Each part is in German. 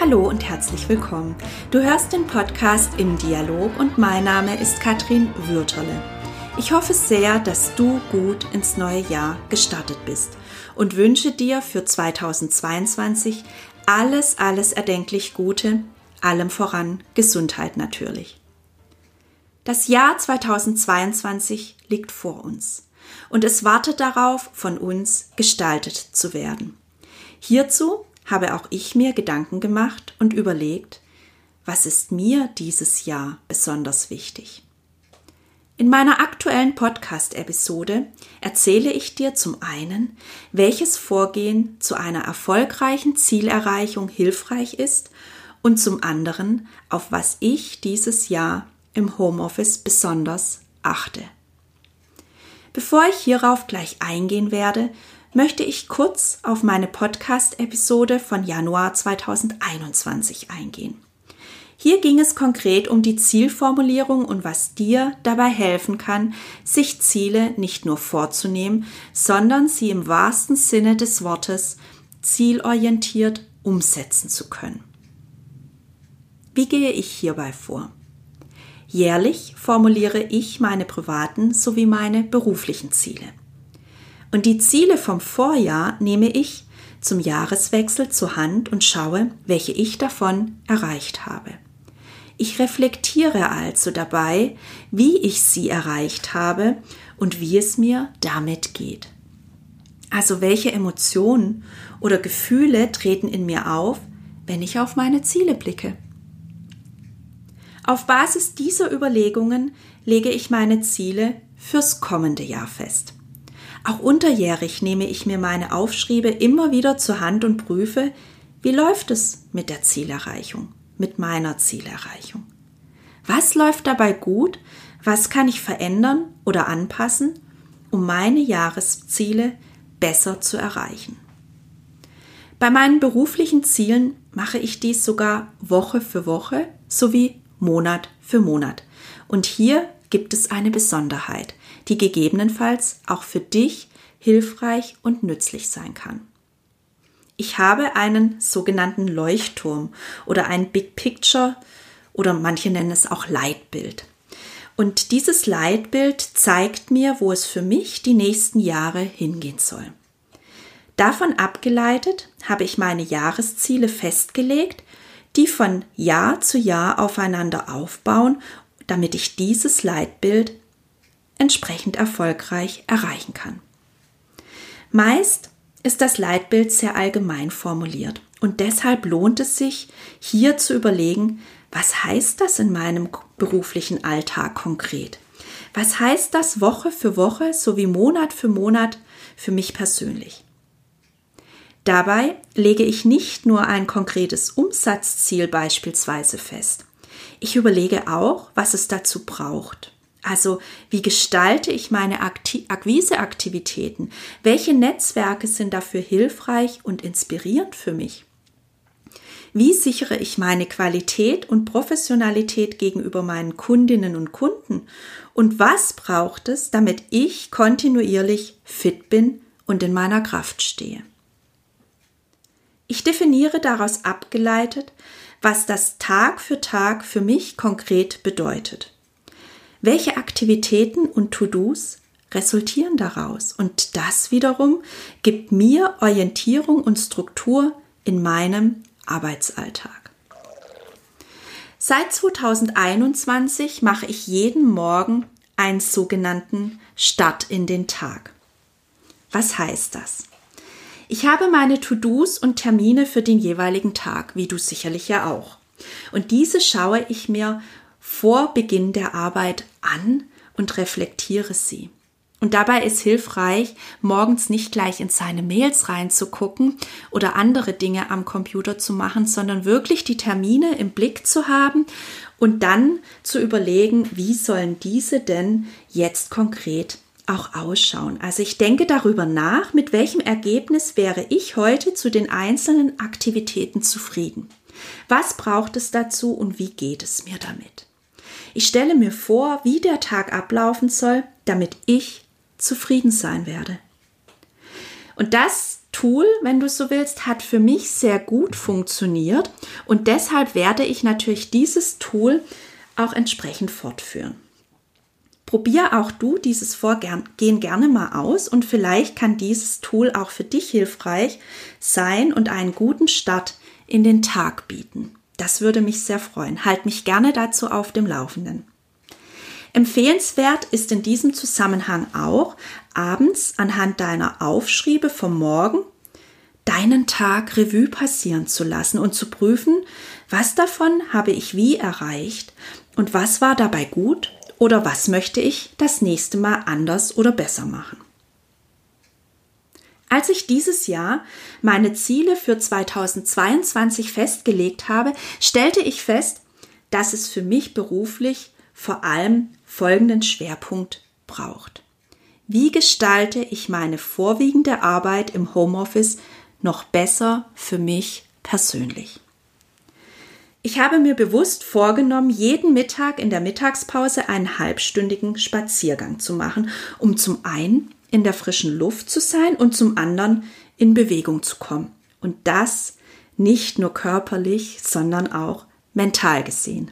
Hallo und herzlich willkommen. Du hörst den Podcast im Dialog und mein Name ist Katrin Würterle. Ich hoffe sehr, dass du gut ins neue Jahr gestartet bist und wünsche dir für 2022 alles, alles erdenklich Gute, allem voran Gesundheit natürlich. Das Jahr 2022 liegt vor uns und es wartet darauf, von uns gestaltet zu werden. Hierzu habe auch ich mir Gedanken gemacht und überlegt, was ist mir dieses Jahr besonders wichtig. In meiner aktuellen Podcast-Episode erzähle ich dir zum einen, welches Vorgehen zu einer erfolgreichen Zielerreichung hilfreich ist und zum anderen, auf was ich dieses Jahr im Homeoffice besonders achte. Bevor ich hierauf gleich eingehen werde, möchte ich kurz auf meine Podcast-Episode von Januar 2021 eingehen. Hier ging es konkret um die Zielformulierung und was dir dabei helfen kann, sich Ziele nicht nur vorzunehmen, sondern sie im wahrsten Sinne des Wortes zielorientiert umsetzen zu können. Wie gehe ich hierbei vor? Jährlich formuliere ich meine privaten sowie meine beruflichen Ziele. Und die Ziele vom Vorjahr nehme ich zum Jahreswechsel zur Hand und schaue, welche ich davon erreicht habe. Ich reflektiere also dabei, wie ich sie erreicht habe und wie es mir damit geht. Also welche Emotionen oder Gefühle treten in mir auf, wenn ich auf meine Ziele blicke. Auf Basis dieser Überlegungen lege ich meine Ziele fürs kommende Jahr fest. Auch unterjährig nehme ich mir meine Aufschriebe immer wieder zur Hand und prüfe, wie läuft es mit der Zielerreichung, mit meiner Zielerreichung. Was läuft dabei gut? Was kann ich verändern oder anpassen, um meine Jahresziele besser zu erreichen? Bei meinen beruflichen Zielen mache ich dies sogar Woche für Woche sowie Monat für Monat. Und hier gibt es eine Besonderheit die gegebenenfalls auch für dich hilfreich und nützlich sein kann. Ich habe einen sogenannten Leuchtturm oder ein Big Picture oder manche nennen es auch Leitbild. Und dieses Leitbild zeigt mir, wo es für mich die nächsten Jahre hingehen soll. Davon abgeleitet habe ich meine Jahresziele festgelegt, die von Jahr zu Jahr aufeinander aufbauen, damit ich dieses Leitbild entsprechend erfolgreich erreichen kann. Meist ist das Leitbild sehr allgemein formuliert und deshalb lohnt es sich, hier zu überlegen, was heißt das in meinem beruflichen Alltag konkret? Was heißt das Woche für Woche sowie Monat für Monat für mich persönlich? Dabei lege ich nicht nur ein konkretes Umsatzziel beispielsweise fest. Ich überlege auch, was es dazu braucht. Also wie gestalte ich meine Akquiseaktivitäten? Welche Netzwerke sind dafür hilfreich und inspirierend für mich? Wie sichere ich meine Qualität und Professionalität gegenüber meinen Kundinnen und Kunden? Und was braucht es, damit ich kontinuierlich fit bin und in meiner Kraft stehe? Ich definiere daraus abgeleitet, was das Tag für Tag für mich konkret bedeutet. Welche Aktivitäten und To-Dos resultieren daraus? Und das wiederum gibt mir Orientierung und Struktur in meinem Arbeitsalltag. Seit 2021 mache ich jeden Morgen einen sogenannten Start in den Tag. Was heißt das? Ich habe meine To-Dos und Termine für den jeweiligen Tag, wie du sicherlich ja auch. Und diese schaue ich mir vor Beginn der Arbeit an und reflektiere sie. Und dabei ist hilfreich, morgens nicht gleich in seine Mails reinzugucken oder andere Dinge am Computer zu machen, sondern wirklich die Termine im Blick zu haben und dann zu überlegen, wie sollen diese denn jetzt konkret auch ausschauen. Also ich denke darüber nach, mit welchem Ergebnis wäre ich heute zu den einzelnen Aktivitäten zufrieden. Was braucht es dazu und wie geht es mir damit? Ich stelle mir vor, wie der Tag ablaufen soll, damit ich zufrieden sein werde. Und das Tool, wenn du so willst, hat für mich sehr gut funktioniert und deshalb werde ich natürlich dieses Tool auch entsprechend fortführen. Probier auch du dieses Vorgehen gerne mal aus und vielleicht kann dieses Tool auch für dich hilfreich sein und einen guten Start in den Tag bieten. Das würde mich sehr freuen. Halt mich gerne dazu auf dem Laufenden. Empfehlenswert ist in diesem Zusammenhang auch, abends anhand deiner Aufschriebe vom Morgen deinen Tag Revue passieren zu lassen und zu prüfen, was davon habe ich wie erreicht und was war dabei gut oder was möchte ich das nächste Mal anders oder besser machen. Als ich dieses Jahr meine Ziele für 2022 festgelegt habe, stellte ich fest, dass es für mich beruflich vor allem folgenden Schwerpunkt braucht. Wie gestalte ich meine vorwiegende Arbeit im Homeoffice noch besser für mich persönlich? Ich habe mir bewusst vorgenommen, jeden Mittag in der Mittagspause einen halbstündigen Spaziergang zu machen, um zum einen in der frischen Luft zu sein und zum anderen in Bewegung zu kommen. Und das nicht nur körperlich, sondern auch mental gesehen.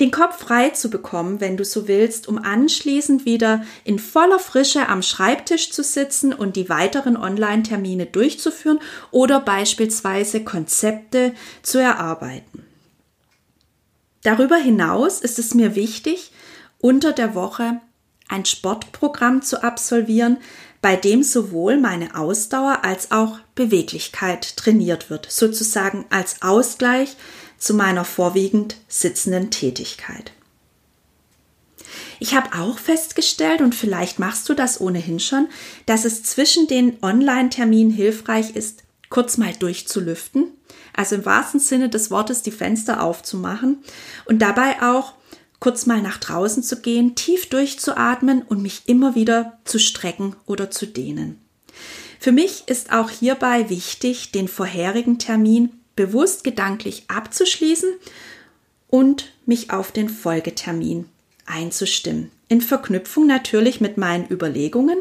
Den Kopf frei zu bekommen, wenn du so willst, um anschließend wieder in voller Frische am Schreibtisch zu sitzen und die weiteren Online-Termine durchzuführen oder beispielsweise Konzepte zu erarbeiten. Darüber hinaus ist es mir wichtig, unter der Woche ein Sportprogramm zu absolvieren, bei dem sowohl meine Ausdauer als auch Beweglichkeit trainiert wird, sozusagen als Ausgleich zu meiner vorwiegend sitzenden Tätigkeit. Ich habe auch festgestellt, und vielleicht machst du das ohnehin schon, dass es zwischen den Online-Terminen hilfreich ist, kurz mal durchzulüften, also im wahrsten Sinne des Wortes die Fenster aufzumachen und dabei auch kurz mal nach draußen zu gehen, tief durchzuatmen und mich immer wieder zu strecken oder zu dehnen. Für mich ist auch hierbei wichtig, den vorherigen Termin bewusst gedanklich abzuschließen und mich auf den Folgetermin einzustimmen. In Verknüpfung natürlich mit meinen Überlegungen,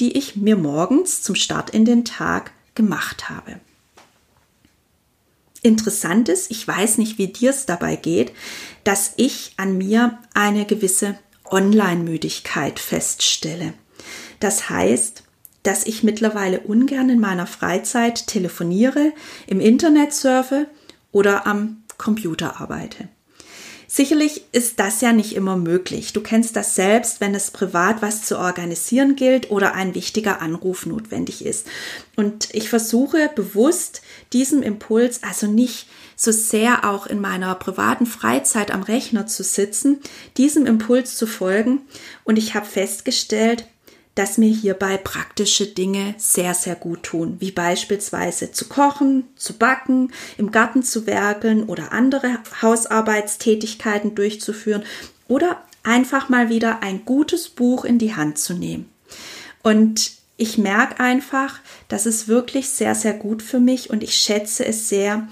die ich mir morgens zum Start in den Tag gemacht habe. Interessant ist, ich weiß nicht, wie dir es dabei geht, dass ich an mir eine gewisse Online-Müdigkeit feststelle. Das heißt, dass ich mittlerweile ungern in meiner Freizeit telefoniere, im Internet surfe oder am Computer arbeite. Sicherlich ist das ja nicht immer möglich. Du kennst das selbst, wenn es privat was zu organisieren gilt oder ein wichtiger Anruf notwendig ist. Und ich versuche bewusst diesem Impuls also nicht so sehr auch in meiner privaten Freizeit am Rechner zu sitzen, diesem Impuls zu folgen. Und ich habe festgestellt, dass mir hierbei praktische Dinge sehr, sehr gut tun, wie beispielsweise zu kochen, zu backen, im Garten zu werkeln oder andere Hausarbeitstätigkeiten durchzuführen oder einfach mal wieder ein gutes Buch in die Hand zu nehmen. Und ich merke einfach, das ist wirklich sehr, sehr gut für mich und ich schätze es sehr,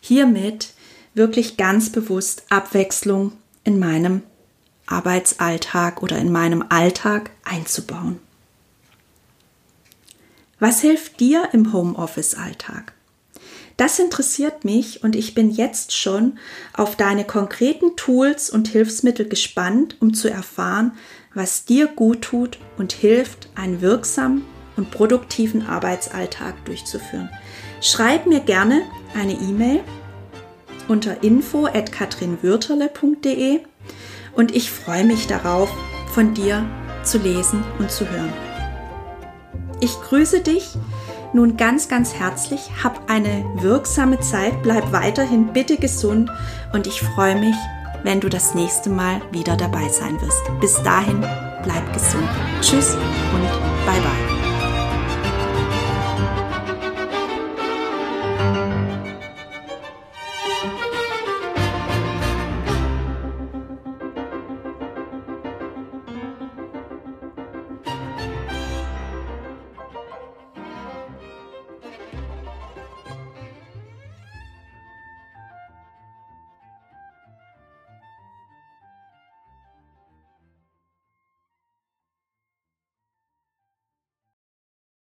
hiermit wirklich ganz bewusst Abwechslung in meinem Arbeitsalltag oder in meinem Alltag einzubauen. Was hilft dir im Homeoffice-Alltag? Das interessiert mich und ich bin jetzt schon auf deine konkreten Tools und Hilfsmittel gespannt, um zu erfahren, was dir gut tut und hilft, einen wirksamen und produktiven Arbeitsalltag durchzuführen. Schreib mir gerne eine E-Mail unter info@katrinwürterle.de und ich freue mich darauf, von dir zu lesen und zu hören. Ich grüße dich nun ganz, ganz herzlich, hab eine wirksame Zeit, bleib weiterhin bitte gesund und ich freue mich, wenn du das nächste Mal wieder dabei sein wirst. Bis dahin, bleib gesund. Tschüss und bye bye.